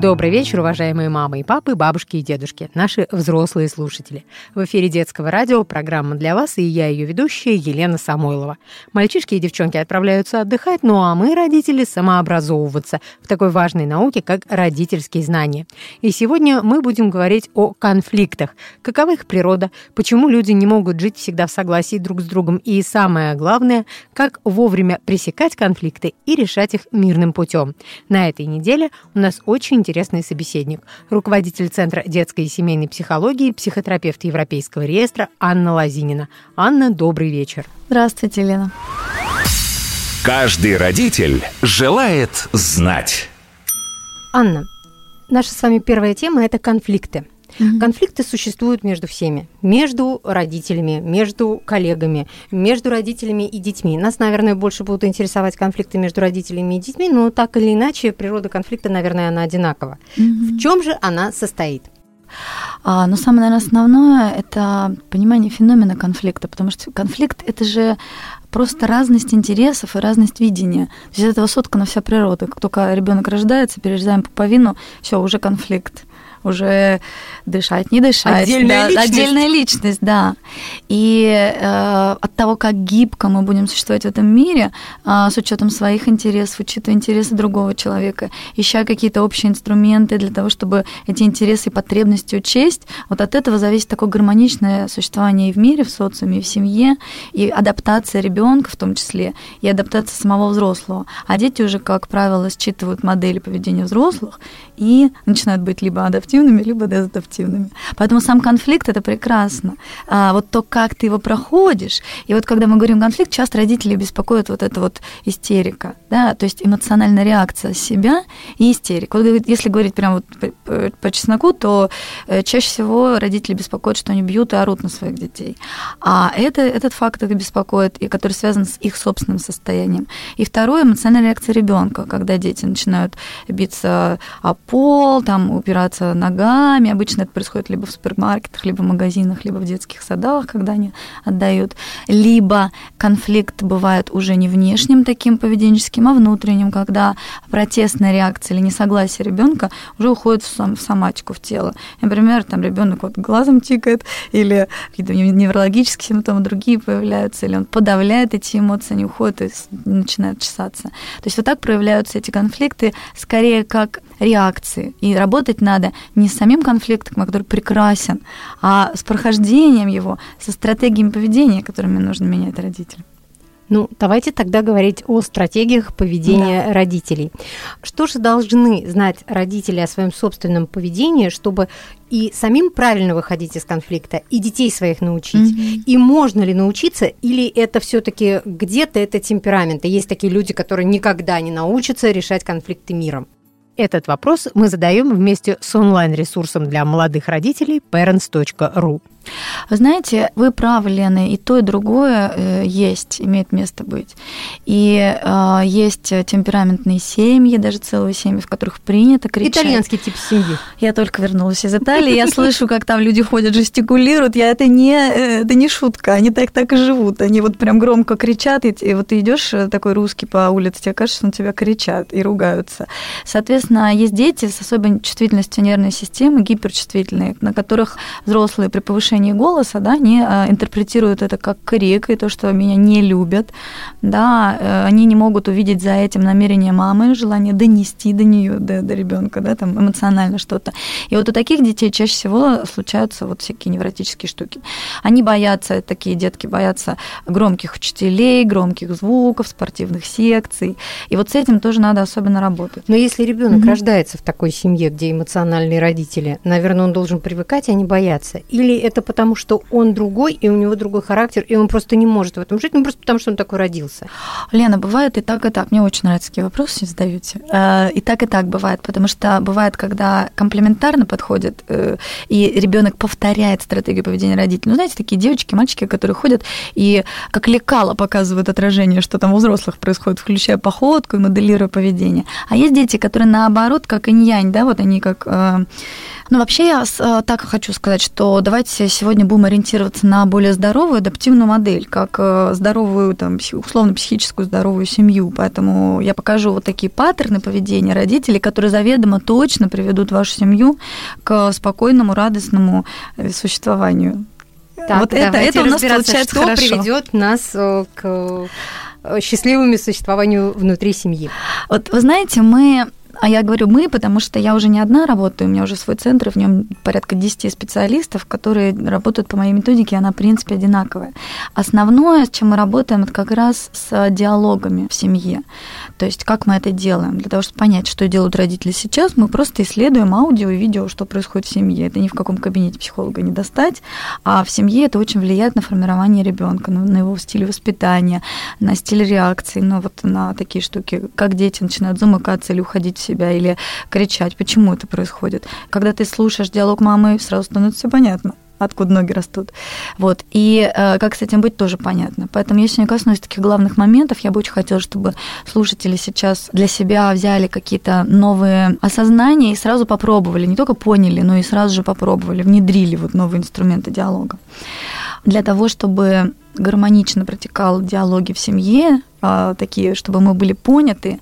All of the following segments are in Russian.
Добрый вечер, уважаемые мамы и папы, бабушки и дедушки, наши взрослые слушатели. В эфире детского радио программа для вас, и я ее ведущая Елена Самойлова. Мальчишки и девчонки отправляются отдыхать, ну а мы, родители, самообразовываться в такой важной науке, как родительские знания. И сегодня мы будем говорить о конфликтах. Какова их природа, почему люди не могут жить всегда в согласии друг с другом, и самое главное, как вовремя пресекать конфликты и решать их мирным путем. На этой неделе у нас очень интересный собеседник. Руководитель Центра детской и семейной психологии, психотерапевт Европейского реестра Анна Лазинина. Анна, добрый вечер. Здравствуйте, Лена. Каждый родитель желает знать. Анна, наша с вами первая тема – это конфликты. Mm-hmm. Конфликты существуют между всеми. Между родителями, между коллегами, между родителями и детьми. Нас, наверное, больше будут интересовать конфликты между родителями и детьми, но так или иначе природа конфликта, наверное, она одинакова. Mm-hmm. В чем же она состоит? А, но самое, наверное, основное – это понимание феномена конфликта, потому что конфликт – это же просто разность интересов и разность видения. То есть из этого соткана вся природа. Как только ребенок рождается, перерезаем пуповину, все, уже конфликт уже дышать, не дышать. Отдельная да, личность. Отдельная личность, да. И э, от того, как гибко мы будем существовать в этом мире, э, с учетом своих интересов, учитывая интересы другого человека, ища какие-то общие инструменты для того, чтобы эти интересы и потребности учесть, вот от этого зависит такое гармоничное существование и в мире, в социуме, и в семье, и адаптация ребенка в том числе, и адаптация самого взрослого. А дети уже, как правило, считывают модели поведения взрослых и начинают быть либо адаптивными, адаптивными, либо дезадаптивными. Поэтому сам конфликт это прекрасно. А вот то, как ты его проходишь. И вот когда мы говорим конфликт, часто родители беспокоят вот эта вот истерика, да, то есть эмоциональная реакция себя и истерика. Вот если говорить прямо вот по, по чесноку, то э, чаще всего родители беспокоят, что они бьют и орут на своих детей. А это, этот факт их беспокоит, и который связан с их собственным состоянием. И второе, эмоциональная реакция ребенка, когда дети начинают биться о пол, там упираться ногами. Обычно это происходит либо в супермаркетах, либо в магазинах, либо в детских садах, когда они отдают. Либо конфликт бывает уже не внешним таким поведенческим, а внутренним, когда протестная реакция или несогласие ребенка уже уходит в, сам, в соматику, в тело. Например, там ребенок вот глазом тикает, или какие-то неврологические симптомы другие появляются, или он подавляет эти эмоции, они уходят и начинают чесаться. То есть вот так проявляются эти конфликты скорее как реакции. И работать надо не с самим конфликтом, который прекрасен, а с прохождением его, со стратегиями поведения, которыми нужно менять родителям. Ну, давайте тогда говорить о стратегиях поведения да. родителей. Что же должны знать родители о своем собственном поведении, чтобы и самим правильно выходить из конфликта, и детей своих научить? Mm-hmm. И можно ли научиться, или это все-таки где-то это темперамент? И есть такие люди, которые никогда не научатся решать конфликты миром. Этот вопрос мы задаем вместе с онлайн-ресурсом для молодых родителей parents.ru. Вы знаете, вы правы, Лена, и то, и другое э, есть, имеет место быть. И э, есть темпераментные семьи, даже целые семьи, в которых принято кричать. Итальянский тип семьи. Я только вернулась из Италии, я слышу, как там люди ходят, жестикулируют. Я это не, э, это не шутка, они так так и живут. Они вот прям громко кричат, и, и вот ты идешь э, такой русский по улице, тебе кажется, что на тебя кричат и ругаются. Соответственно, есть дети с особой чувствительностью нервной системы, гиперчувствительные, на которых взрослые при повышении повышении голоса, да, они а, интерпретируют это как крик и то, что меня не любят, да, э, они не могут увидеть за этим намерение мамы, желание донести до нее, до, до ребенка, да, там эмоционально что-то. И вот у таких детей чаще всего случаются вот всякие невротические штуки. Они боятся, такие детки боятся громких учителей, громких звуков, спортивных секций. И вот с этим тоже надо особенно работать. Но если ребенок mm-hmm. рождается в такой семье, где эмоциональные родители, наверное, он должен привыкать, а не бояться. Или это потому что он другой, и у него другой характер, и он просто не может в этом жить, ну просто потому что он такой родился? Лена, бывает и так, и так. Мне очень нравятся такие вопросы, задаете. Э, и так, и так бывает, потому что бывает, когда комплементарно подходит, э, и ребенок повторяет стратегию поведения родителей. Ну, знаете, такие девочки, мальчики, которые ходят и как лекало показывают отражение, что там у взрослых происходит, включая походку и моделируя поведение. А есть дети, которые наоборот, как инь-янь, да, вот они как э, ну, вообще я э, так хочу сказать, что давайте сегодня будем ориентироваться на более здоровую адаптивную модель, как э, здоровую, там, условно-психическую здоровую семью. Поэтому я покажу вот такие паттерны поведения родителей, которые заведомо точно приведут вашу семью к спокойному, радостному э, существованию. Так, вот это, это у нас получается что хорошо. приведет нас к счастливому существованию внутри семьи. Вот вы знаете, мы а я говорю мы, потому что я уже не одна работаю, у меня уже свой центр, в нем порядка 10 специалистов, которые работают по моей методике, она, в принципе, одинаковая. Основное, с чем мы работаем, это как раз с диалогами в семье. То есть как мы это делаем? Для того, чтобы понять, что делают родители сейчас, мы просто исследуем аудио и видео, что происходит в семье. Это ни в каком кабинете психолога не достать, а в семье это очень влияет на формирование ребенка, на его стиль воспитания, на стиль реакции, ну вот на такие штуки, как дети начинают замыкаться или уходить себя, или кричать. Почему это происходит? Когда ты слушаешь диалог мамы, сразу становится все понятно откуда ноги растут. Вот. И э, как с этим быть, тоже понятно. Поэтому я сегодня коснусь таких главных моментов. Я бы очень хотела, чтобы слушатели сейчас для себя взяли какие-то новые осознания и сразу попробовали. Не только поняли, но и сразу же попробовали, внедрили вот новые инструменты диалога. Для того, чтобы гармонично протекал диалоги в семье, а, такие, чтобы мы были поняты,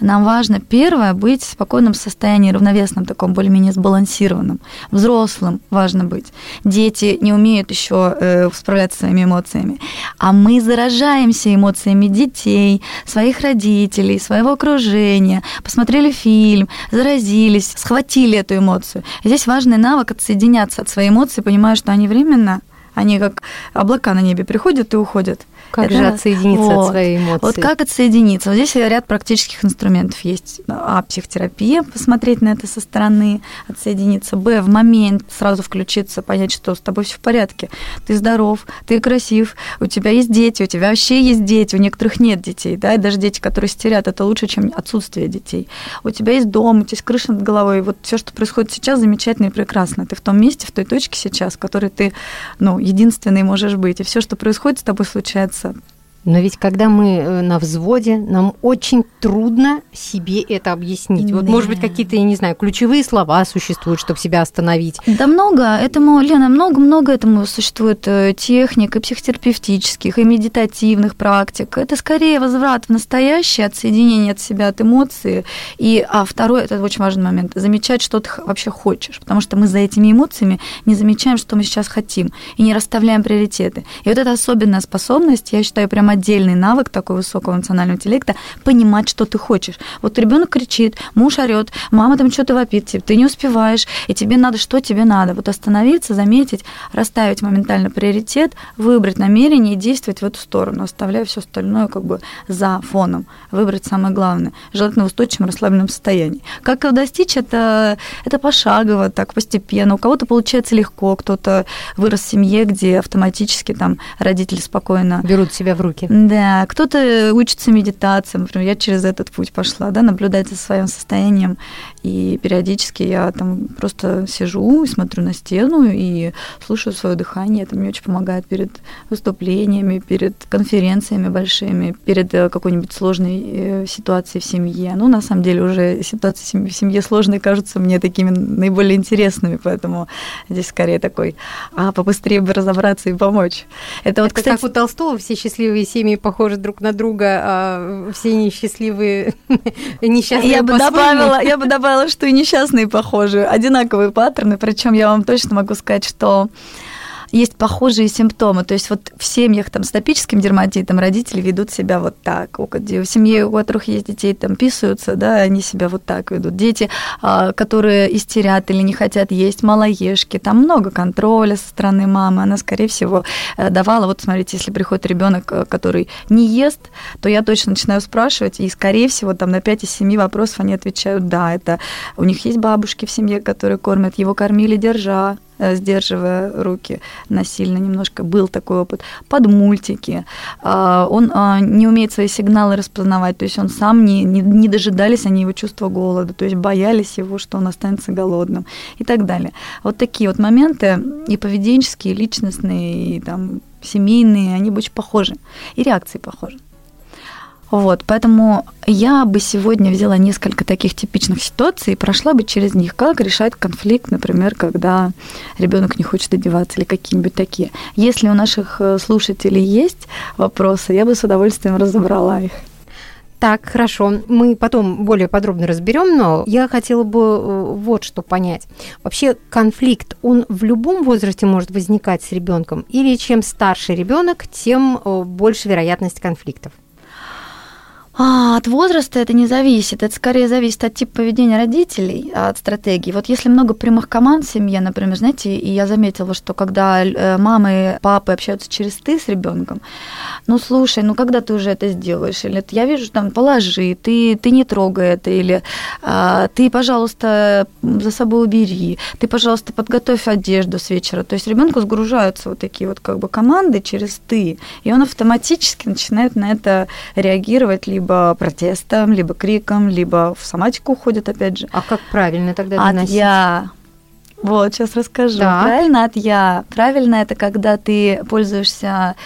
нам важно первое быть в спокойном состоянии, равновесном таком, более-менее сбалансированном. Взрослым важно быть. Дети не умеют еще э, справляться с своими эмоциями, а мы заражаемся эмоциями детей, своих родителей, своего окружения. Посмотрели фильм, заразились, схватили эту эмоцию. здесь важный навык отсоединяться от своей эмоции, понимая, что они временно они как облака на небе приходят и уходят. Как это, же отсоединиться вот. от своей эмоции? Вот как отсоединиться? Вот здесь ряд практических инструментов есть. А, психотерапия, посмотреть на это со стороны, отсоединиться. Б, в момент сразу включиться, понять, что с тобой все в порядке. Ты здоров, ты красив, у тебя есть дети, у тебя вообще есть дети, у некоторых нет детей, да, и даже дети, которые стерят, это лучше, чем отсутствие детей. У тебя есть дом, у тебя есть крыша над головой, вот все, что происходит сейчас, замечательно и прекрасно. Ты в том месте, в той точке сейчас, в которой ты, ну, единственный можешь быть, и все, что происходит с тобой, случается WhatsApp. Но ведь когда мы э, на взводе, нам очень трудно себе это объяснить. Да. Вот, может быть, какие-то, я не знаю, ключевые слова существуют, чтобы себя остановить. Да много. Этому, Лена, много-много этому существует э, техник и психотерапевтических, и медитативных практик. Это скорее возврат в настоящее, отсоединение от себя, от эмоций. И, а второй, это очень важный момент, замечать, что ты вообще хочешь. Потому что мы за этими эмоциями не замечаем, что мы сейчас хотим, и не расставляем приоритеты. И вот эта особенная способность, я считаю, прямо отдельный навык такой высокого эмоционального интеллекта понимать, что ты хочешь. Вот ребенок кричит, муж орет, мама там что-то вопит, типа, ты не успеваешь, и тебе надо, что тебе надо. Вот остановиться, заметить, расставить моментально приоритет, выбрать намерение и действовать в эту сторону, оставляя все остальное как бы за фоном. Выбрать самое главное, желательно в устойчивом расслабленном состоянии. Как его достичь, это, это пошагово, так постепенно. У кого-то получается легко, кто-то вырос в семье, где автоматически там родители спокойно берут себя в руки. Да, кто-то учится медитациям, например, я через этот путь пошла, да, наблюдать за своим состоянием, и периодически я там просто сижу и смотрю на стену и слушаю свое дыхание, это мне очень помогает перед выступлениями, перед конференциями большими, перед э, какой-нибудь сложной э, ситуацией в семье. Ну, на самом деле, уже ситуации в семье сложные кажутся мне такими наиболее интересными, поэтому здесь скорее такой, а побыстрее бы разобраться и помочь. Это, вот, это кстати... как у Толстого, все счастливые семьи похожи друг на друга, а все несчастливые, несчастные я бы добавила, Я бы добавила, что и несчастные похожи, одинаковые паттерны, причем я вам точно могу сказать, что есть похожие симптомы. То есть вот в семьях там, с топическим дерматитом родители ведут себя вот так. У семьи, у которых есть детей, там писаются, да, они себя вот так ведут. Дети, а, которые истерят или не хотят есть, малоежки, там много контроля со стороны мамы. Она, скорее всего, э, давала, вот смотрите, если приходит ребенок, э, который не ест, то я точно начинаю спрашивать, и, скорее всего, там на 5 из 7 вопросов они отвечают, да, это у них есть бабушки в семье, которые кормят, его кормили держа, сдерживая руки насильно немножко. Был такой опыт. Под мультики. А, он а, не умеет свои сигналы распознавать, то есть он сам не, не, не дожидались они его чувства голода, то есть боялись его, что он останется голодным и так далее. Вот такие вот моменты и поведенческие, и личностные, и там семейные, они очень похожи. И реакции похожи. Вот, поэтому я бы сегодня взяла несколько таких типичных ситуаций и прошла бы через них, как решать конфликт, например, когда ребенок не хочет одеваться или какие-нибудь такие. Если у наших э, слушателей есть вопросы, я бы с удовольствием разобрала их. Так, хорошо. Мы потом более подробно разберем, но я хотела бы э, вот что понять. Вообще конфликт, он в любом возрасте может возникать с ребенком, или чем старше ребенок, тем э, больше вероятность конфликтов? А, от возраста это не зависит. Это скорее зависит от типа поведения родителей, от стратегии. Вот если много прямых команд в семье, например, знаете, и я заметила, что когда э, мамы, папы общаются через ты с ребенком, ну слушай, ну когда ты уже это сделаешь? Или я вижу там, положи, ты, ты не трогай это, или а, ты, пожалуйста, за собой убери, ты, пожалуйста, подготовь одежду с вечера. То есть ребенку сгружаются вот такие вот как бы команды через ты, и он автоматически начинает на это реагировать либо либо протестом, либо криком, либо в соматику уходит, опять же. А как правильно тогда доносить? От я. Вот, сейчас расскажу. Да. Правильно от я. Правильно это когда ты пользуешься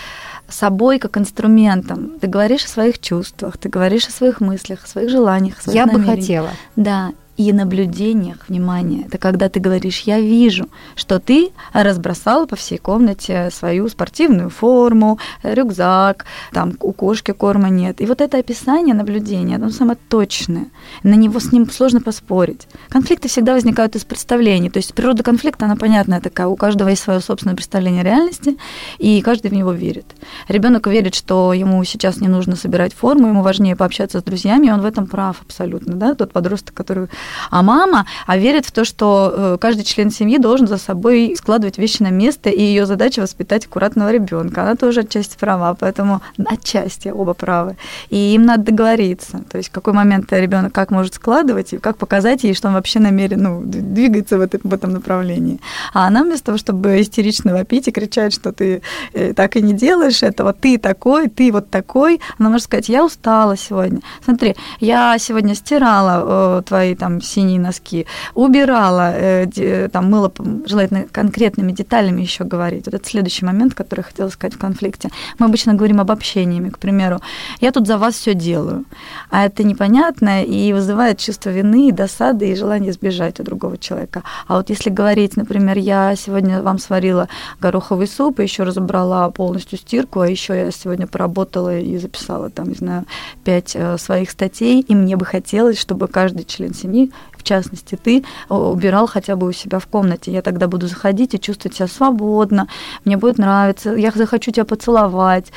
собой как инструментом. Ты говоришь о своих чувствах, ты говоришь о своих мыслях, о своих желаниях, о своих Я бы хотела. Да, и наблюдениях, внимание, это когда ты говоришь, я вижу, что ты разбросал по всей комнате свою спортивную форму, рюкзак, там у кошки корма нет. И вот это описание наблюдения, оно самое точное. На него с ним сложно поспорить. Конфликты всегда возникают из представлений. То есть природа конфликта, она понятная такая. У каждого есть свое собственное представление реальности, и каждый в него верит. Ребенок верит, что ему сейчас не нужно собирать форму, ему важнее пообщаться с друзьями, и он в этом прав абсолютно. Да? Тот подросток, который а мама а верит в то, что э, каждый член семьи должен за собой складывать вещи на место, и ее задача воспитать аккуратного ребенка. Она тоже отчасти права, поэтому отчасти оба правы. И им надо договориться. То есть в какой момент ребенок как может складывать, и как показать ей, что он вообще намерен ну, двигаться в, этом, в этом направлении. А она вместо того, чтобы истерично вопить и кричать, что ты э, так и не делаешь этого, ты такой, ты вот такой, она может сказать, я устала сегодня. Смотри, я сегодня стирала э, твои там синие носки, убирала, э, там мыла, желательно конкретными деталями еще говорить. Вот это следующий момент, который я хотела сказать в конфликте. Мы обычно говорим обобщениями, к примеру, я тут за вас все делаю, а это непонятно и вызывает чувство вины, досады и желание сбежать от другого человека. А вот если говорить, например, я сегодня вам сварила гороховый суп, и еще разобрала полностью стирку, а еще я сегодня поработала и записала там, не знаю, пять э, своих статей, и мне бы хотелось, чтобы каждый член семьи в частности ты, убирал хотя бы у себя в комнате. Я тогда буду заходить и чувствовать себя свободно, мне будет нравиться, я захочу тебя поцеловать.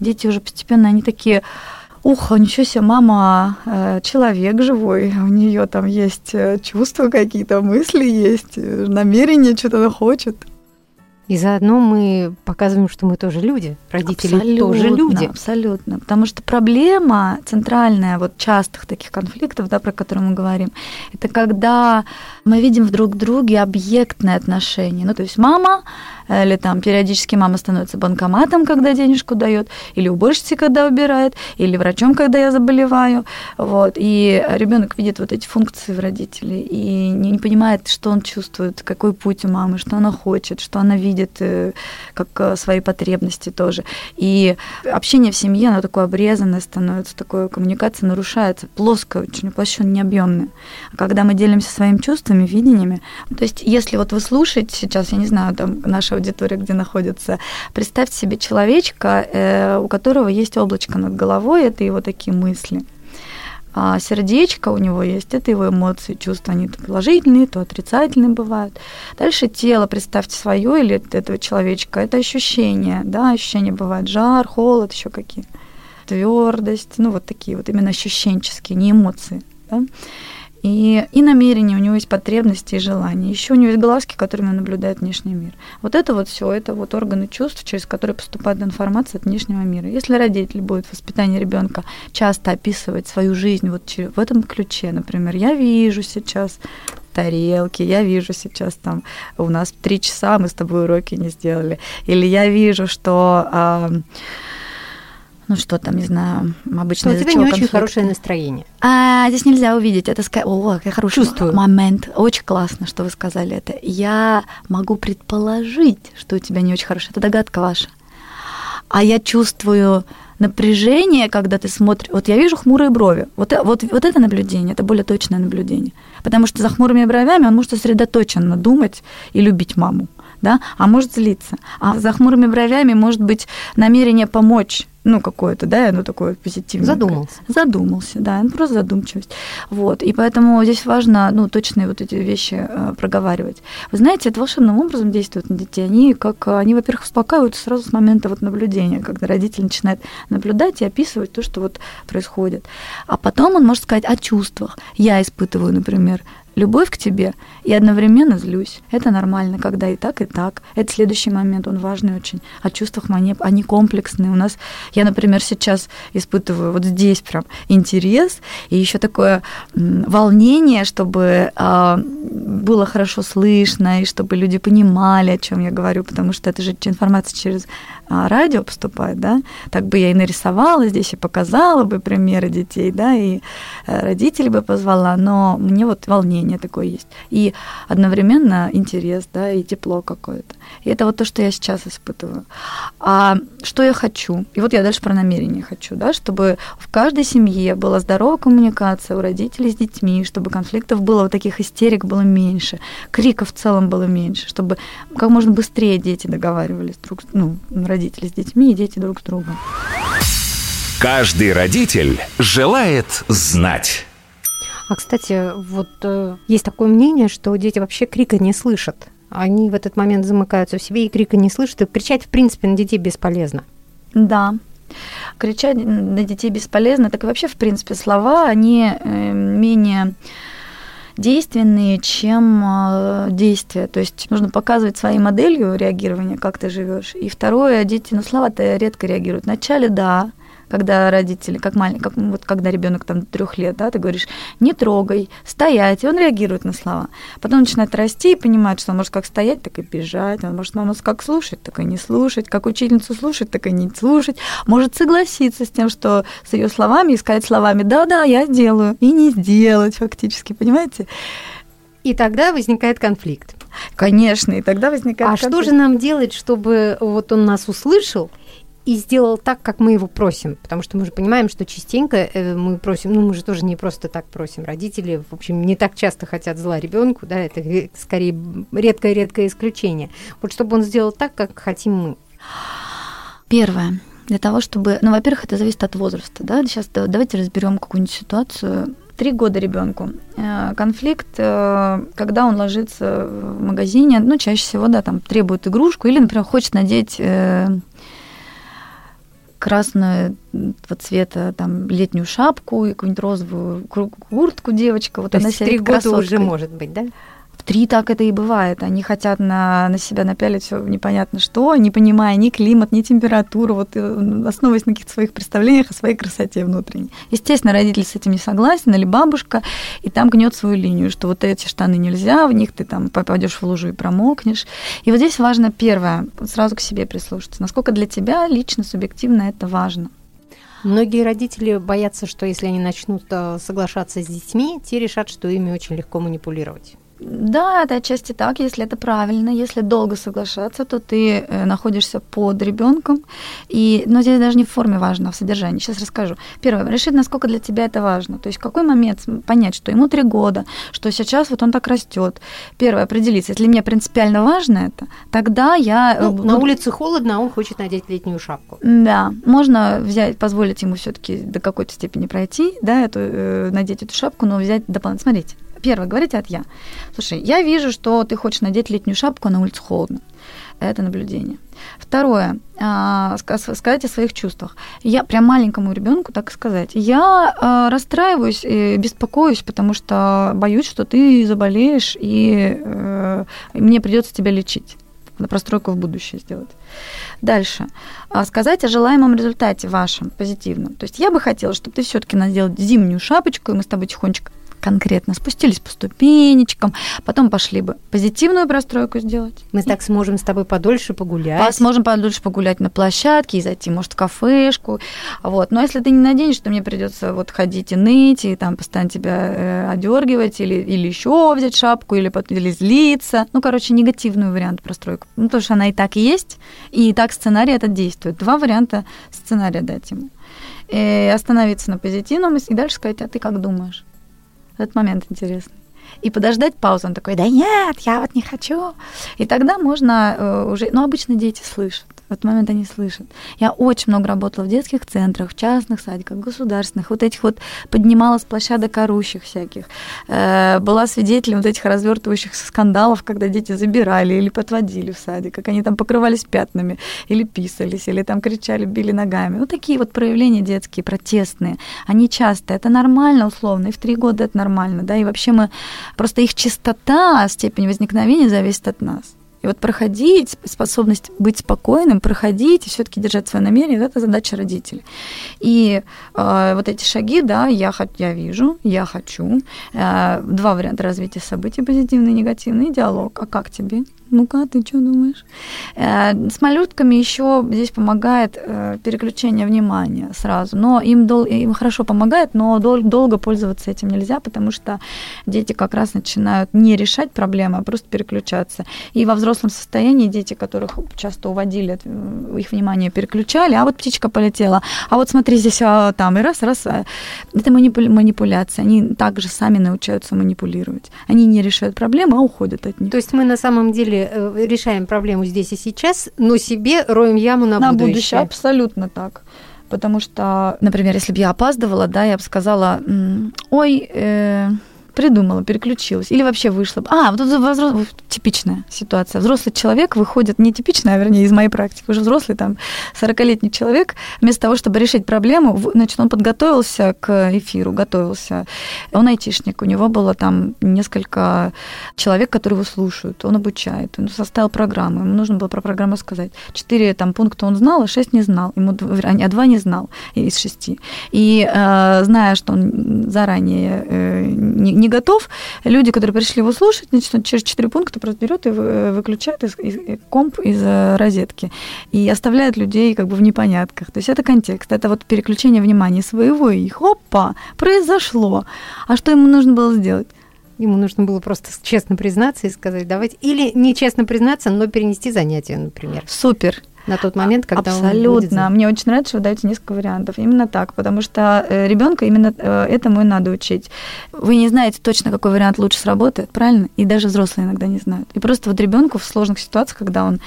Дети уже постепенно, они такие, ух, ничего себе, мама э, человек живой, у нее там есть э, чувства какие-то, мысли есть, э, намерения, что-то она хочет. И заодно мы показываем, что мы тоже люди, родители абсолютно, тоже люди. Абсолютно. Потому что проблема центральная вот частых таких конфликтов, да, про которые мы говорим, это когда мы видим в друг друге объектное отношение. Ну, то есть мама или там периодически мама становится банкоматом, когда денежку дает, или уборщицей, когда убирает, или врачом, когда я заболеваю. Вот. И ребенок видит вот эти функции в родителей и не, не понимает, что он чувствует, какой путь у мамы, что она хочет, что она видит э, как э, свои потребности тоже. И общение в семье, оно такое обрезанное становится, такое коммуникация нарушается, плоская, очень уплощенная, необъемная. А когда мы делимся своими чувствами, видениями, то есть если вот вы слушаете сейчас, я не знаю, там наша аудитория, где находится, представьте себе человечка, э, у которого есть облачко над головой, это его такие мысли. А сердечко у него есть, это его эмоции, чувства, они то положительные, то отрицательные бывают. Дальше тело, представьте свое или этого человечка, это ощущения, да, ощущения бывают, жар, холод, еще какие твердость, ну вот такие вот именно ощущенческие, не эмоции. Да? И, и намерения, у него есть потребности и желания. Еще у него есть глазки, которыми он наблюдает внешний мир. Вот это вот все, это вот органы чувств, через которые поступает информация от внешнего мира. Если родитель будет в воспитании ребенка часто описывать свою жизнь вот в этом ключе, например, я вижу сейчас тарелки, я вижу сейчас там у нас три часа мы с тобой уроки не сделали, или я вижу, что э, ну что там, не знаю, обычно... у тебя не очень хорошее настроение. А, здесь нельзя увидеть, это сказать, о, какой хороший Чувствую. момент. Очень классно, что вы сказали это. Я могу предположить, что у тебя не очень хорошее. Это догадка ваша. А я чувствую напряжение, когда ты смотришь... Вот я вижу хмурые брови. Вот, вот, вот это наблюдение, это более точное наблюдение. Потому что за хмурыми бровями он может сосредоточенно думать и любить маму. Да? А может злиться. А за хмурыми бровями может быть намерение помочь ну, какое-то, да, оно такое позитивное. Задумался. Задумался, да, ну, просто задумчивость. Вот, и поэтому здесь важно, ну, точные вот эти вещи э, проговаривать. Вы знаете, это волшебным образом действует на детей. Они, как, они, во-первых, успокаивают сразу с момента вот наблюдения, когда родитель начинает наблюдать и описывать то, что вот происходит. А потом он может сказать о чувствах. Я испытываю, например, любовь к тебе и одновременно злюсь. Это нормально, когда и так, и так. Это следующий момент, он важный очень. О чувствах они, они комплексные. У нас, я, например, сейчас испытываю вот здесь прям интерес и еще такое волнение, чтобы э, было хорошо слышно и чтобы люди понимали, о чем я говорю, потому что это же информация через а, радио поступает, да, так бы я и нарисовала здесь, и показала бы примеры детей, да, и э, родителей бы позвала, но мне вот волнение такое есть. И одновременно интерес, да, и тепло какое-то. И это вот то, что я сейчас испытываю. А что я хочу? И вот я дальше про намерение хочу, да, чтобы в каждой семье была здоровая коммуникация у родителей с детьми, чтобы конфликтов было, вот таких истерик было меньше, криков в целом было меньше, чтобы как можно быстрее дети договаривались друг, ну, родители с детьми и дети друг с другом. Каждый родитель желает знать. А, кстати, вот э, есть такое мнение, что дети вообще крика не слышат. Они в этот момент замыкаются в себе и крика не слышат. И кричать, в принципе, на детей бесполезно. Да, кричать на детей бесполезно. Так и вообще, в принципе, слова, они э, менее действенные, чем э, действия. То есть нужно показывать своей моделью реагирования, как ты живешь. И второе, дети на слова-то редко реагируют. Вначале да, когда родители, как маленький, как, вот когда ребенок там трех лет, да, ты говоришь, не трогай, стоять, и он реагирует на слова. Потом начинает расти и понимает, что он может как стоять, так и бежать, он может маму как слушать, так и не слушать, как учительницу слушать, так и не слушать, может согласиться с тем, что с ее словами, искать словами, да-да, я делаю, и не сделать фактически, понимаете? И тогда возникает конфликт. Конечно, и тогда возникает А конфликт. что же нам делать, чтобы вот он нас услышал и сделал так, как мы его просим. Потому что мы же понимаем, что частенько э, мы просим, ну мы же тоже не просто так просим. Родители, в общем, не так часто хотят зла ребенку, да, это скорее редкое-редкое исключение. Вот чтобы он сделал так, как хотим мы. Первое. Для того, чтобы... Ну, во-первых, это зависит от возраста, да. Сейчас давайте разберем какую-нибудь ситуацию. Три года ребенку. Э, конфликт, э, когда он ложится в магазине, ну, чаще всего, да, там требует игрушку или, например, хочет надеть красную цвета там летнюю шапку и какую-нибудь розовую куртку девочка. Вот То она есть три года уже может быть, да? В три так это и бывает. Они хотят на, на себя напялить непонятно что, не понимая ни климат, ни температуру, вот э, основываясь на каких-то своих представлениях о своей красоте внутренней. Естественно, родитель с этим не согласен, или бабушка, и там гнет свою линию, что вот эти штаны нельзя, в них ты там попадешь в лужу и промокнешь. И вот здесь важно первое, сразу к себе прислушаться, насколько для тебя лично, субъективно это важно. Многие родители боятся, что если они начнут э, соглашаться с детьми, те решат, что ими очень легко манипулировать. Да, это отчасти так, если это правильно. Если долго соглашаться, то ты э, находишься под ребенком. И, но здесь даже не в форме важно, а в содержании. Сейчас расскажу. Первое, решить, насколько для тебя это важно. То есть в какой момент понять, что ему три года, что сейчас вот он так растет. Первое, определиться. Если мне принципиально важно это, тогда я... Э, ну, на улице холодно, а он хочет надеть летнюю шапку. Да, можно взять, позволить ему все-таки до какой-то степени пройти, да, эту, э, надеть эту шапку, но взять дополнительно. Смотрите, Первое, говорите от я. Слушай, я вижу, что ты хочешь надеть летнюю шапку, а на улице холодно. Это наблюдение. Второе, а, сказать о своих чувствах. Я прям маленькому ребенку так сказать. Я а, расстраиваюсь, и беспокоюсь, потому что боюсь, что ты заболеешь, и э, мне придется тебя лечить на простройку в будущее сделать. Дальше. А, сказать о желаемом результате вашем, позитивном. То есть я бы хотела, чтобы ты все-таки надел зимнюю шапочку, и мы с тобой тихонечко конкретно, спустились по ступенечкам, потом пошли бы позитивную простройку сделать. Мы так сможем с тобой подольше погулять. Сможем подольше погулять на площадке и зайти, может, в кафешку. Вот. Но если ты не наденешь, что мне придется вот ходить и ныть, и там постоянно тебя э, одергивать, или, или еще взять шапку, или, или злиться. Ну, короче, негативный вариант простройку. Ну, потому что она и так есть, и так сценарий этот действует. Два варианта сценария дать ему. И э, остановиться на позитивном и дальше сказать, а ты как думаешь? Этот момент интересный. И подождать паузу. Он такой, да нет, я вот не хочу. И тогда можно э, уже... Ну, обычно дети слышат в этот момент они слышат. Я очень много работала в детских центрах, в частных садиках, государственных, вот этих вот поднимала с площадок орущих всяких. Э, была свидетелем вот этих развертывающихся скандалов, когда дети забирали или подводили в садик, как они там покрывались пятнами, или писались, или там кричали, били ногами. Вот такие вот проявления детские, протестные. Они часто, это нормально условно, и в три года это нормально, да, и вообще мы, просто их чистота, степень возникновения зависит от нас. И вот проходить, способность быть спокойным, проходить и все-таки держать свое намерение, это задача родителей. И э, вот эти шаги, да, я, я вижу, я хочу. Э, два варианта развития событий, позитивный и негативный, диалог. А как тебе? Ну-ка, ты что думаешь? Э, с малютками еще здесь помогает э, переключение внимания сразу. Но им, дол- им хорошо помогает, но дол- долго пользоваться этим нельзя, потому что дети как раз начинают не решать проблемы, а просто переключаться. И во взрослом состоянии дети, которых часто уводили, э, их внимание переключали, а вот птичка полетела, а вот смотри здесь, а, там, и раз, раз. Это манипуля- манипуляция. Они также сами научаются манипулировать. Они не решают проблемы, а уходят от них. То есть мы на самом деле Э, решаем проблему здесь и сейчас, но себе роем яму на, на будущее. будущее. Абсолютно так. Потому что, например, если бы я опаздывала, да, я бы сказала, ой, э, придумала, переключилась. Или вообще вышла. А, вот это взрос... типичная ситуация. Взрослый человек выходит, не типичная, а вернее, из моей практики, уже взрослый, там, 40-летний человек, вместо того, чтобы решить проблему, значит, он подготовился к эфиру, готовился. Он айтишник, у него было там несколько человек, которые его слушают, он обучает, он составил программу, ему нужно было про программу сказать. Четыре там пункта он знал, а шесть не знал, ему, а два не знал из шести. И э, зная, что он заранее э, не, не готов, люди, которые пришли его слушать, значит, он через четыре пункта просто берет и выключает из, из, комп из э, розетки и оставляет людей как бы в непонятках. То есть это контекст, это вот переключение внимания своего и их. Опа, произошло. А что ему нужно было сделать? Ему нужно было просто честно признаться и сказать, давайте, или не честно признаться, но перенести занятие, например. Супер на тот момент, когда Абсолютно. он будет... Мне очень нравится, что вы даете несколько вариантов. Именно так, потому что э, ребенка именно э, этому и надо учить. Вы не знаете точно, какой вариант лучше сработает, правильно? И даже взрослые иногда не знают. И просто вот ребенку в сложных ситуациях, когда он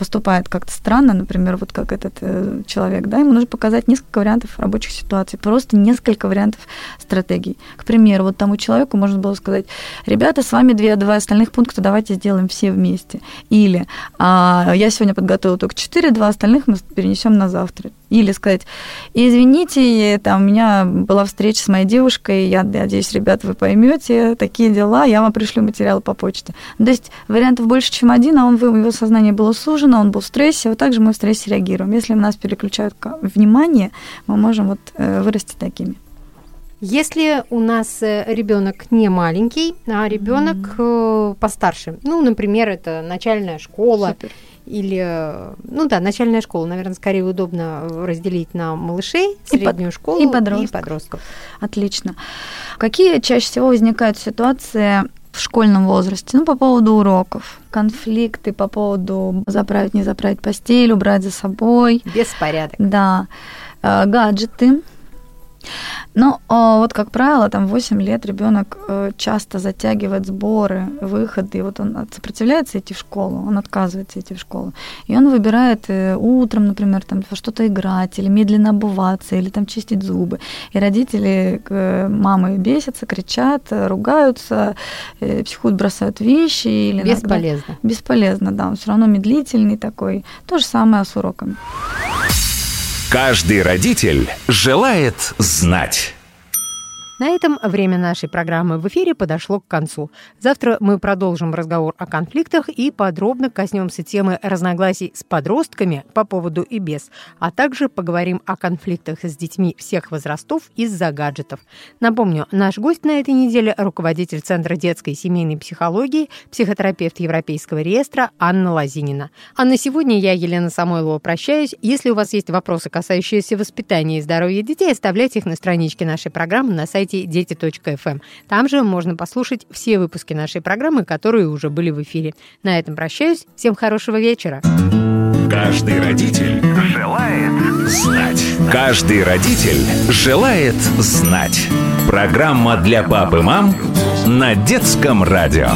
поступает как-то странно, например, вот как этот э, человек, да, ему нужно показать несколько вариантов рабочих ситуаций, просто несколько вариантов стратегий. К примеру, вот тому человеку можно было сказать, ребята, с вами две, два остальных пункта давайте сделаем все вместе. Или а, я сегодня подготовила только четыре, два остальных мы перенесем на завтра. Или сказать, извините, там, у меня была встреча с моей девушкой, я надеюсь, ребята, вы поймете, такие дела, я вам пришлю материалы по почте. То есть вариантов больше, чем один, а он, его сознание было сужено, он был в стрессе, вот так же мы в стрессе реагируем. Если нас переключают внимание, мы можем вот э, вырасти такими. Если у нас э, ребенок не маленький, а ребенок mm-hmm. постарше, ну, например, это начальная школа, Супер или, ну да, начальная школа, наверное, скорее удобно разделить на малышей, среднюю и школу и подростков. и подростков. Отлично. Какие чаще всего возникают ситуации в школьном возрасте? Ну, по поводу уроков, конфликты по поводу заправить, не заправить постель, убрать за собой. Беспорядок. Да. Э, гаджеты, ну, вот, как правило, там 8 лет ребенок э, часто затягивает сборы, выходы, и вот он сопротивляется идти в школу, он отказывается идти в школу. И он выбирает э, утром, например, там во что-то играть, или медленно обуваться, или там чистить зубы. И родители, мамы бесятся, кричат, ругаются, э, психуют, бросают вещи. Или Бесполезно. Иногда... Бесполезно, да, он все равно медлительный такой. То же самое с уроками. Каждый родитель желает знать. На этом время нашей программы в эфире подошло к концу. Завтра мы продолжим разговор о конфликтах и подробно коснемся темы разногласий с подростками по поводу и без, а также поговорим о конфликтах с детьми всех возрастов из-за гаджетов. Напомню, наш гость на этой неделе – руководитель Центра детской и семейной психологии, психотерапевт Европейского реестра Анна Лазинина. А на сегодня я, Елена Самойлова, прощаюсь. Если у вас есть вопросы, касающиеся воспитания и здоровья детей, оставляйте их на страничке нашей программы на сайте дети.фм. Там же можно послушать все выпуски нашей программы, которые уже были в эфире. На этом прощаюсь. Всем хорошего вечера. Каждый родитель желает знать. Каждый родитель желает знать. Программа для пап и мам на детском радио.